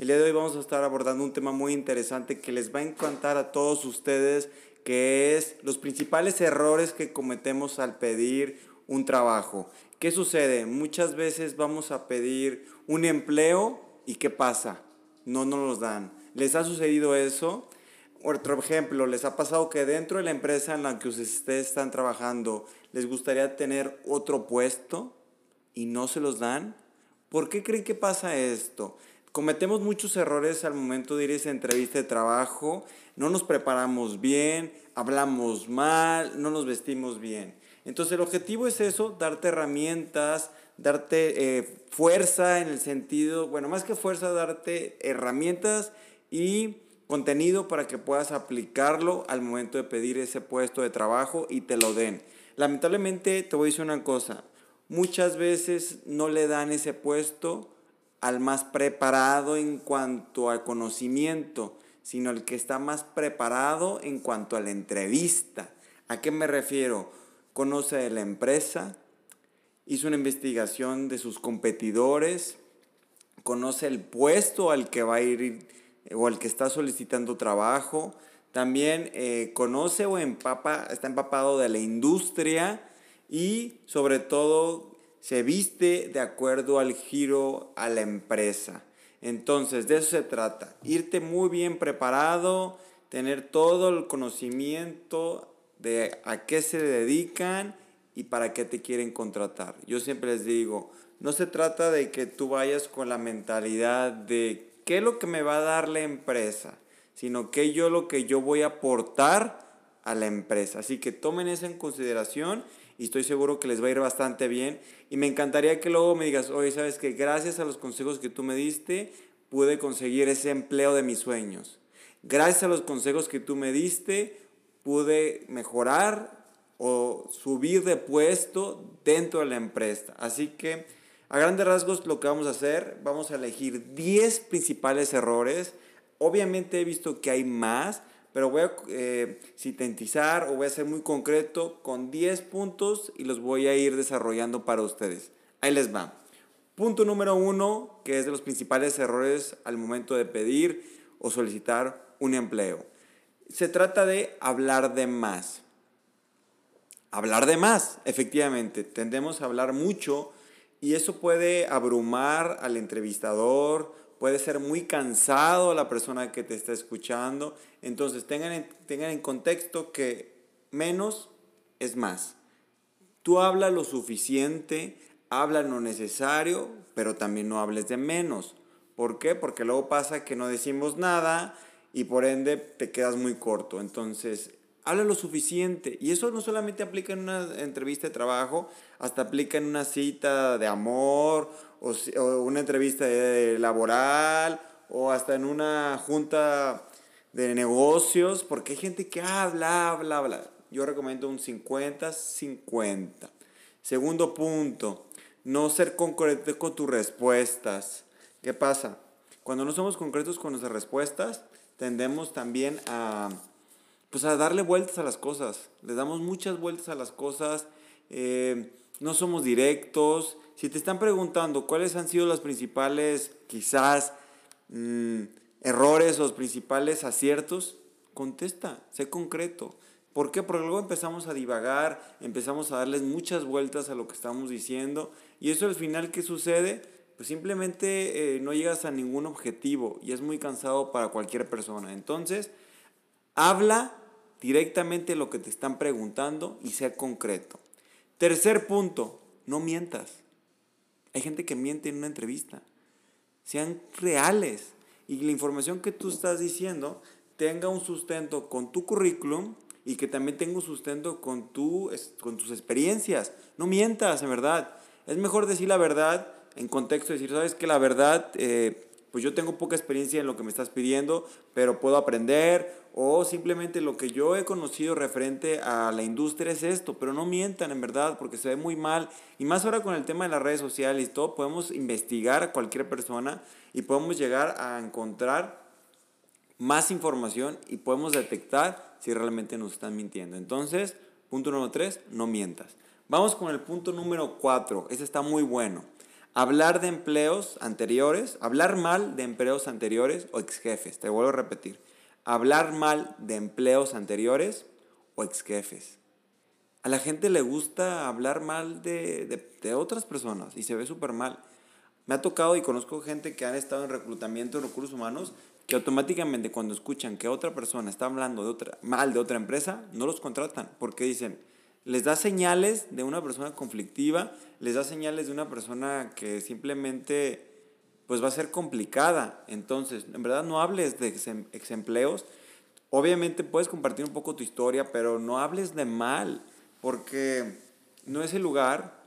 El día de hoy vamos a estar abordando un tema muy interesante que les va a encantar a todos ustedes, que es los principales errores que cometemos al pedir un trabajo. ¿Qué sucede? Muchas veces vamos a pedir un empleo y ¿qué pasa? No nos los dan. ¿Les ha sucedido eso? Otro ejemplo, ¿les ha pasado que dentro de la empresa en la que ustedes están trabajando les gustaría tener otro puesto y no se los dan? ¿Por qué creen que pasa esto? Cometemos muchos errores al momento de ir a esa entrevista de trabajo, no nos preparamos bien, hablamos mal, no nos vestimos bien. Entonces el objetivo es eso, darte herramientas, darte eh, fuerza en el sentido, bueno, más que fuerza, darte herramientas y contenido para que puedas aplicarlo al momento de pedir ese puesto de trabajo y te lo den. Lamentablemente te voy a decir una cosa, muchas veces no le dan ese puesto al más preparado en cuanto al conocimiento, sino el que está más preparado en cuanto a la entrevista. ¿A qué me refiero? Conoce la empresa, hizo una investigación de sus competidores, conoce el puesto al que va a ir o al que está solicitando trabajo, también eh, conoce o empapa, está empapado de la industria y sobre todo se viste de acuerdo al giro a la empresa. Entonces, de eso se trata, irte muy bien preparado, tener todo el conocimiento de a qué se dedican y para qué te quieren contratar. Yo siempre les digo, no se trata de que tú vayas con la mentalidad de qué es lo que me va a dar la empresa, sino que yo lo que yo voy a aportar a la empresa. Así que tomen eso en consideración y estoy seguro que les va a ir bastante bien. Y me encantaría que luego me digas, oye, sabes que gracias a los consejos que tú me diste, pude conseguir ese empleo de mis sueños. Gracias a los consejos que tú me diste, pude mejorar o subir de puesto dentro de la empresa. Así que a grandes rasgos lo que vamos a hacer, vamos a elegir 10 principales errores. Obviamente he visto que hay más, pero voy a eh, sintetizar o voy a ser muy concreto con 10 puntos y los voy a ir desarrollando para ustedes. Ahí les va. Punto número uno, que es de los principales errores al momento de pedir o solicitar un empleo. Se trata de hablar de más. Hablar de más, efectivamente. Tendemos a hablar mucho y eso puede abrumar al entrevistador, puede ser muy cansado la persona que te está escuchando. Entonces tengan en, tengan en contexto que menos es más. Tú habla lo suficiente, habla lo necesario, pero también no hables de menos. ¿Por qué? Porque luego pasa que no decimos nada y por ende te quedas muy corto. Entonces, habla lo suficiente. Y eso no solamente aplica en una entrevista de trabajo, hasta aplica en una cita de amor o, una entrevista laboral o hasta en una junta de negocios, porque hay gente que habla, habla, habla. Yo recomiendo un 50-50. Segundo punto, no ser concreto con tus respuestas. ¿Qué pasa? Cuando no somos concretos con nuestras respuestas, tendemos también a pues a darle vueltas a las cosas. Le damos muchas vueltas a las cosas. Eh, no somos directos. Si te están preguntando cuáles han sido los principales, quizás, mm, errores o los principales aciertos, contesta, sé concreto. ¿Por qué? Porque luego empezamos a divagar, empezamos a darles muchas vueltas a lo que estamos diciendo y eso al final, ¿qué sucede? Pues simplemente eh, no llegas a ningún objetivo y es muy cansado para cualquier persona. Entonces, habla directamente lo que te están preguntando y sea concreto. Tercer punto, no mientas. Hay gente que miente en una entrevista. Sean reales y la información que tú estás diciendo tenga un sustento con tu currículum y que también tenga un sustento con, con tus experiencias. No mientas, en verdad. Es mejor decir la verdad en contexto, decir, sabes que la verdad, eh, pues yo tengo poca experiencia en lo que me estás pidiendo, pero puedo aprender o simplemente lo que yo he conocido referente a la industria es esto, pero no mientan en verdad porque se ve muy mal y más ahora con el tema de las redes sociales y todo, podemos investigar a cualquier persona y podemos llegar a encontrar más información y podemos detectar si realmente nos están mintiendo. Entonces, punto número tres, no mientas. Vamos con el punto número cuatro, ese está muy bueno. Hablar de empleos anteriores, hablar mal de empleos anteriores o ex jefes. Te vuelvo a repetir. Hablar mal de empleos anteriores o ex jefes. A la gente le gusta hablar mal de, de, otras personas y se ve súper mal. Me ha tocado y conozco gente que han estado en reclutamiento de recursos humanos que automáticamente cuando escuchan que otra persona está hablando de otra, mal de otra empresa, no los contratan porque dicen, les da señales de una persona conflictiva, les da señales de una persona que simplemente pues va a ser complicada. Entonces, en verdad no hables de ex empleos. Obviamente puedes compartir un poco tu historia, pero no hables de mal, porque no es el lugar.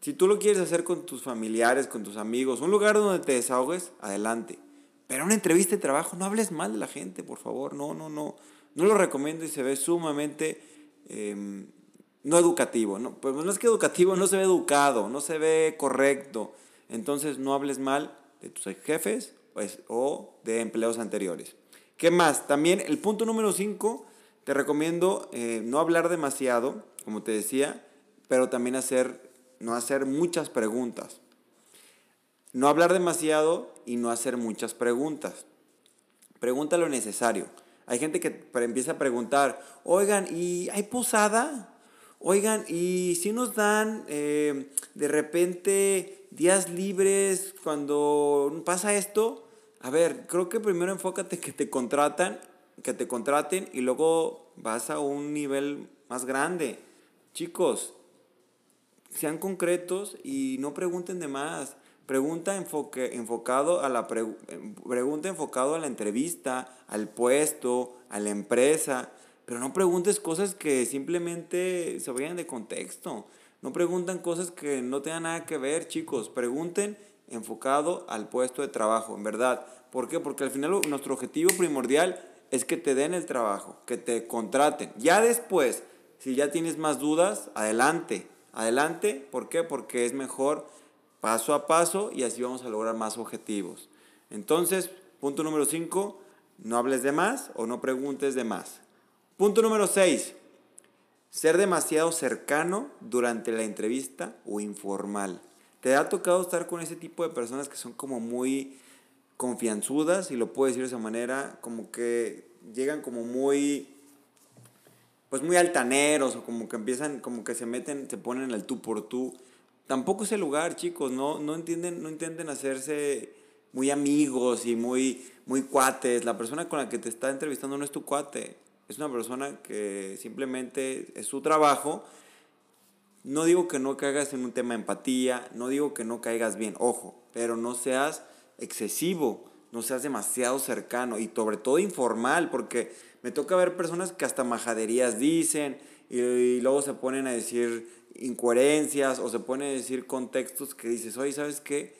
Si tú lo quieres hacer con tus familiares, con tus amigos, un lugar donde te desahogues, adelante. Pero una entrevista de trabajo, no hables mal de la gente, por favor. No, no, no. No lo recomiendo y se ve sumamente em, no educativo. No, pues no es que educativo, no se ve educado, no se ve correcto. Entonces no hables mal de tus jefes pues, o de empleos anteriores. ¿Qué más? También el punto número 5, te recomiendo eh, no hablar demasiado, como te decía, pero también hacer, no hacer muchas preguntas. No hablar demasiado y no hacer muchas preguntas. Pregunta lo necesario. Hay gente que empieza a preguntar, oigan, ¿y hay posada? Oigan, ¿y si nos dan eh, de repente días libres cuando pasa esto? A ver, creo que primero enfócate que te contratan, que te contraten y luego vas a un nivel más grande. Chicos, sean concretos y no pregunten de más. Pregunta enfoque, enfocado a la pregunta enfocado a la entrevista, al puesto, a la empresa, pero no preguntes cosas que simplemente se vayan de contexto. No preguntan cosas que no tengan nada que ver, chicos. Pregunten enfocado al puesto de trabajo, en verdad. ¿Por qué? Porque al final nuestro objetivo primordial es que te den el trabajo, que te contraten. Ya después, si ya tienes más dudas, adelante. Adelante, ¿por qué? Porque es mejor paso a paso y así vamos a lograr más objetivos. Entonces, punto número 5, no hables de más o no preguntes de más. Punto número 6, ser demasiado cercano durante la entrevista o informal. ¿Te ha tocado estar con ese tipo de personas que son como muy confianzudas, y lo puedo decir de esa manera, como que llegan como muy, pues muy altaneros, o como que empiezan, como que se meten, se ponen el tú por tú tampoco es el lugar, chicos, no, no, entienden, no intenten hacerse muy amigos y muy, muy cuates. La persona con la que te está entrevistando no es tu cuate, es una persona que simplemente es su trabajo. No digo que no caigas en un tema de empatía, no digo que no caigas bien, ojo, pero no seas excesivo, no seas demasiado cercano y sobre todo informal, porque me toca ver personas que hasta majaderías dicen y luego se ponen a decir incoherencias o se pone a decir contextos que dices, oye, ¿sabes qué?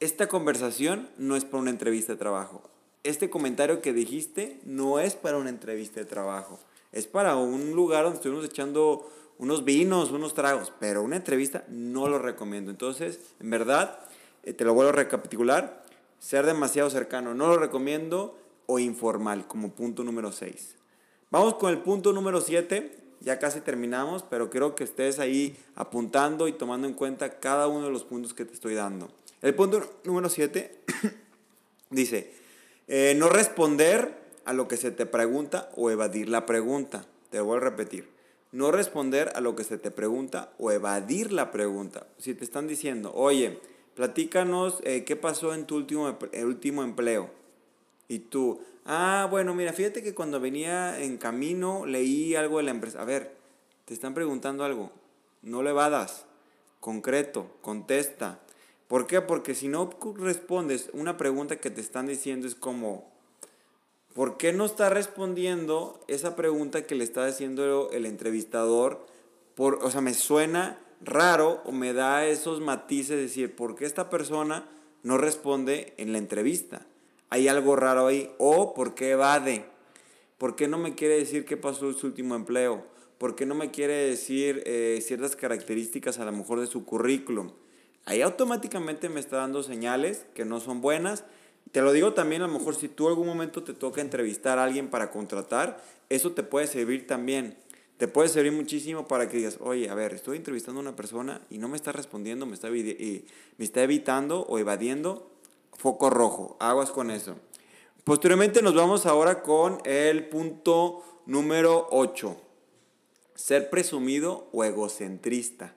Esta conversación no es para una entrevista de trabajo. Este comentario que dijiste no es para una entrevista de trabajo. Es para un lugar donde estuvimos echando unos vinos, unos tragos, pero una entrevista no lo recomiendo. Entonces, en verdad, eh, te lo vuelvo a recapitular, ser demasiado cercano no lo recomiendo o informal como punto número 6. Vamos con el punto número 7, ya casi terminamos, pero quiero que estés ahí apuntando y tomando en cuenta cada uno de los puntos que te estoy dando. El punto número 7 dice, eh, no responder a lo que se te pregunta o evadir la pregunta. Te voy a repetir. No responder a lo que se te pregunta o evadir la pregunta. Si te están diciendo, oye, platícanos eh, qué pasó en tu último, último empleo. Y tú, Ah, bueno, mira, fíjate que cuando venía en camino leí algo de la empresa. A ver, te están preguntando algo. No le vadas. Concreto, contesta. ¿Por qué? Porque si no respondes una pregunta que te están diciendo es como, ¿por qué no está respondiendo esa pregunta que le está haciendo el entrevistador? Por, o sea, me suena raro o me da esos matices de decir, ¿por qué esta persona no responde en la entrevista? hay algo raro ahí. O por qué evade. ¿Por qué no me quiere decir qué pasó en su último empleo? ¿Por qué no me quiere decir eh, ciertas características a lo mejor de su currículum? Ahí automáticamente me está dando señales que no son buenas. Te lo digo también, a lo mejor si tú algún momento te toca entrevistar a alguien para contratar, eso te puede servir también. te puede servir muchísimo para que digas, oye, a ver, estoy entrevistando a una persona y no me está respondiendo, me está, me está evitando o evadiendo, foco rojo, aguas con eso. Posteriormente nos vamos ahora con el punto número 8, ser presumido o egocentrista.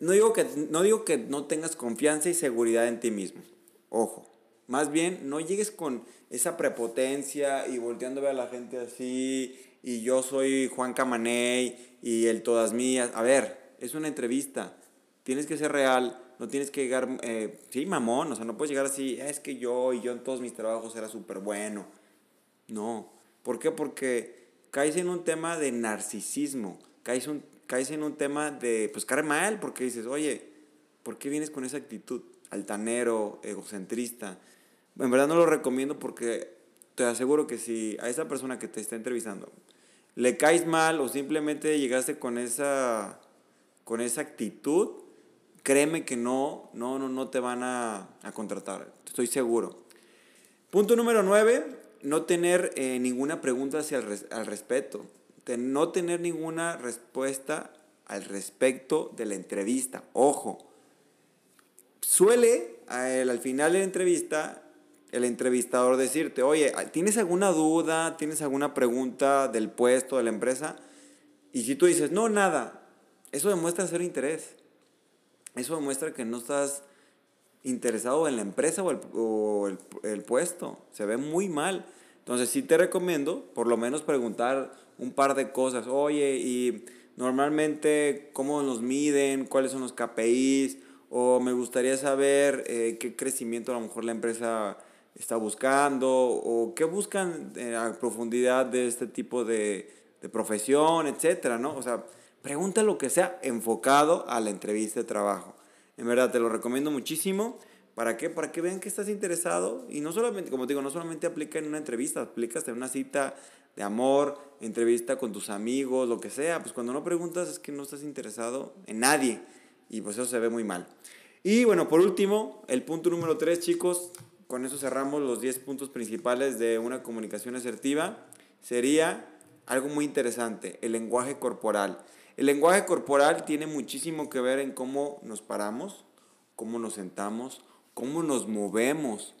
No digo, que, no digo que no tengas confianza y seguridad en ti mismo, ojo, más bien no llegues con esa prepotencia y volteando a ver a la gente así y yo soy Juan Camaney y el todas mías. A ver, es una entrevista. Tienes que ser real, no tienes que llegar, eh, sí, mamón, o sea, no puedes llegar así, es que yo y yo en todos mis trabajos era súper bueno. No. ¿Por qué? Porque caes en un tema de narcisismo, caes, un, caes en un tema de, pues, caer mal, porque dices, oye, ¿por qué vienes con esa actitud altanero, egocentrista? En verdad no lo recomiendo porque te aseguro que si a esa persona que te está entrevistando le caes mal o simplemente llegaste con esa, con esa actitud, créeme que no, no, no, no te van a, a contratar, estoy seguro. Punto número nueve, no tener eh, ninguna pregunta hacia el al respecto, no tener ninguna respuesta al respecto de la entrevista. Ojo, suele al final de la entrevista el entrevistador decirte, oye, ¿tienes alguna duda? ¿Tienes alguna pregunta del puesto, de la empresa? Y si tú dices, no, nada, eso demuestra ser interés. Eso demuestra que no estás interesado en la empresa o el, el, puesto. Se ve muy mal. Entonces sí te recomiendo por lo menos preguntar un par de cosas. Oye, y normalmente cómo nos miden, cuáles son los KPIs, o me gustaría saber eh, qué crecimiento a lo mejor la empresa está buscando o qué buscan eh, a profundidad de este tipo de, de profesión, etcétera, ¿no? O sea, pregunta lo que sea enfocado a la entrevista de trabajo. En verdad, te lo recomiendo muchísimo. ¿Para qué? Para que vean que estás interesado y no solamente, como te digo, no solamente aplica en una entrevista, aplica en una cita de amor, entrevista con tus amigos, lo que sea. Pues cuando no preguntas es que no estás interesado en nadie y pues eso se ve muy mal. Y bueno, por último, el punto número tres, chicos, con eso cerramos los 10 puntos principales de una comunicación asertiva, sería algo muy interesante, el lenguaje corporal. El lenguaje corporal tiene muchísimo que ver en cómo nos paramos, cómo nos sentamos, cómo nos movemos,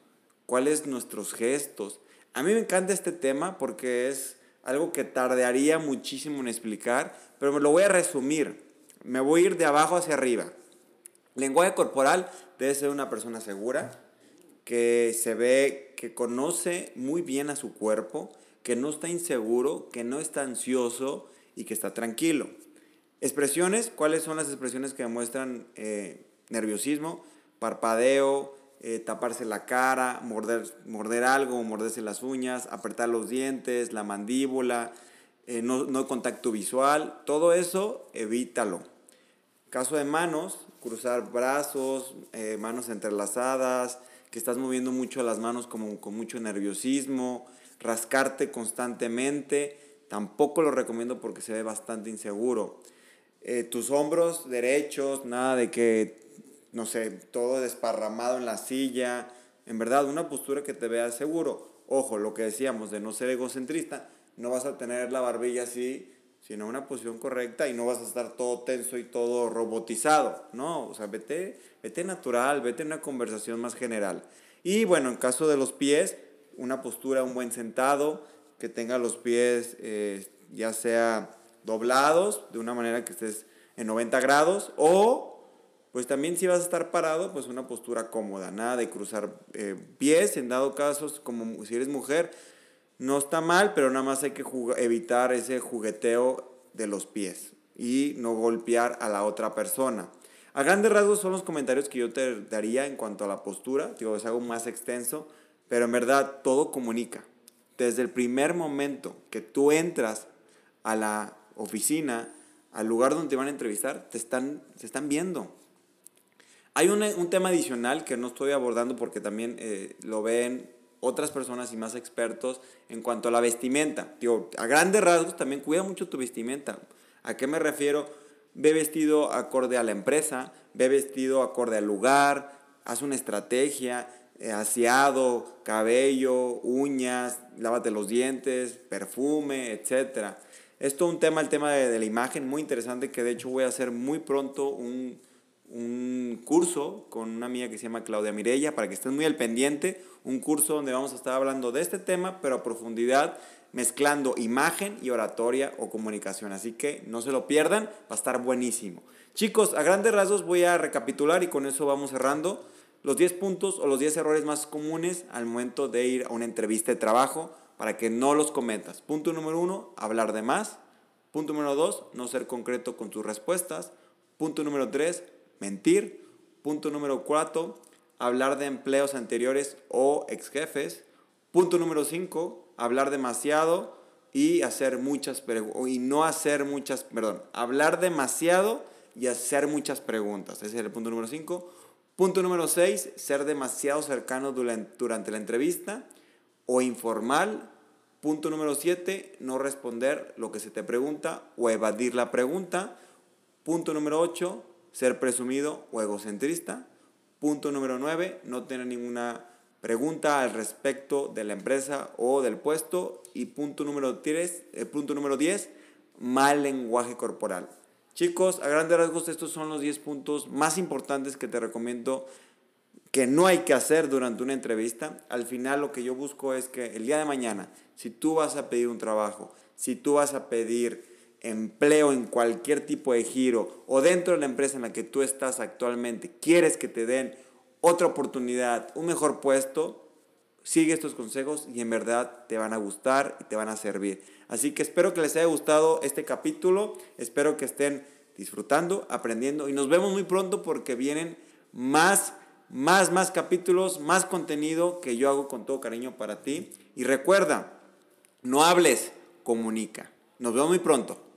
cuáles nuestros gestos. A mí me encanta este tema porque es algo que tardaría muchísimo en explicar, pero me lo voy a resumir. Me voy a ir de abajo hacia arriba. lenguaje corporal debe ser una persona segura, que se ve que conoce muy bien a su cuerpo, que no está inseguro, que no está ansioso y que está tranquilo. Expresiones, ¿cuáles son las expresiones que demuestran eh, nerviosismo? Parpadeo, eh, taparse la cara, morder, morder algo, morderse las uñas, apretar los dientes, la mandíbula, eh, no, no contacto visual, todo eso evítalo. Caso de manos, cruzar brazos, manos entrelazadas, que estás moviendo mucho las manos como con mucho nerviosismo, rascarte constantemente, tampoco lo recomiendo porque se ve bastante inseguro. Eh, tus hombros derechos, nada de que, no sé, todo desparramado en la silla, en verdad, una postura que te vea seguro. Ojo, lo que decíamos de no ser egocentrista, no vas a tener la barbilla así, sino una posición correcta y no vas a estar todo tenso y todo robotizado, ¿no? O sea, vete vete natural, vete en una conversación más general. Y bueno, en caso de los pies, una postura, un buen sentado, que tenga los pies eh, ya sea doblados, de una manera que estés en 90 grados, o pues también si vas a estar parado, pues una postura cómoda, nada de cruzar eh, pies, en dado caso, como si eres mujer, no está mal, pero nada más hay que evitar ese jugueteo de los pies y no golpear a la otra persona. A grandes rasgos son los comentarios que yo te daría en cuanto a la postura. Digo, es algo más extenso, pero en verdad todo comunica. Desde el primer momento que tú entras a la oficina, al lugar donde te van a entrevistar, te están, se están viendo. Hay un, un tema adicional que no estoy abordando porque también eh, lo ven otras personas y más expertos en cuanto a la vestimenta. Digo, a grandes rasgos también cuida mucho tu vestimenta. ¿A qué me refiero? ve vestido acorde a la empresa, ve vestido acorde al lugar, haz una estrategia, eh, aseado, cabello, uñas, lávate los dientes, perfume, etc. Es todo un tema, el tema de, de la imagen, muy interesante, que de hecho voy a hacer muy pronto un, un curso con una amiga que se llama Claudia Mirella, para que estén muy al pendiente, un curso donde vamos a estar hablando de este tema, pero a profundidad, mezclando imagen y oratoria o comunicación. Así que no se lo pierdan, va a estar buenísimo. Chicos, a grandes rasgos voy a recapitular y con eso vamos cerrando los 10 puntos o los 10 errores más comunes al momento de ir a una entrevista de trabajo para que no los cometas. Punto número uno, hablar de más. Punto número dos, no ser concreto con tus respuestas. Punto número tres, mentir. Punto número cuatro, hablar de empleos anteriores o ex jefes. Punto número cinco, hablar demasiado y hacer muchas y no hacer muchas, perdón, hablar demasiado y hacer muchas preguntas. Ese es el punto número cinco. Punto número seis, ser demasiado cercano durante la entrevista o informal. Punto número siete, no responder lo que se te pregunta o evadir la pregunta. Punto número ocho, ser presumido o egocentrista. Punto número 9, no tener ninguna pregunta al respecto de la empresa o del puesto. Y punto número 10, eh, punto número 10 mal lenguaje corporal. Chicos, a grandes rasgos estos son los 10 puntos más importantes que te recomiendo que no hay que hacer durante una entrevista. Al final lo que yo busco es que el día de mañana, si tú vas a pedir un trabajo, si tú vas a pedir empleo en cualquier tipo de giro o dentro de la empresa en la que tú estás actualmente, quieres que te den otra oportunidad, un mejor puesto, sigue estos consejos y en verdad te van a gustar y te van a servir. Así que espero que les haya gustado este capítulo, espero que estén disfrutando, aprendiendo y nos vemos muy pronto porque vienen más, más, más capítulos, más contenido que yo hago con todo cariño para ti. Y recuerda, no hables, comunica. Nos vemos muy pronto.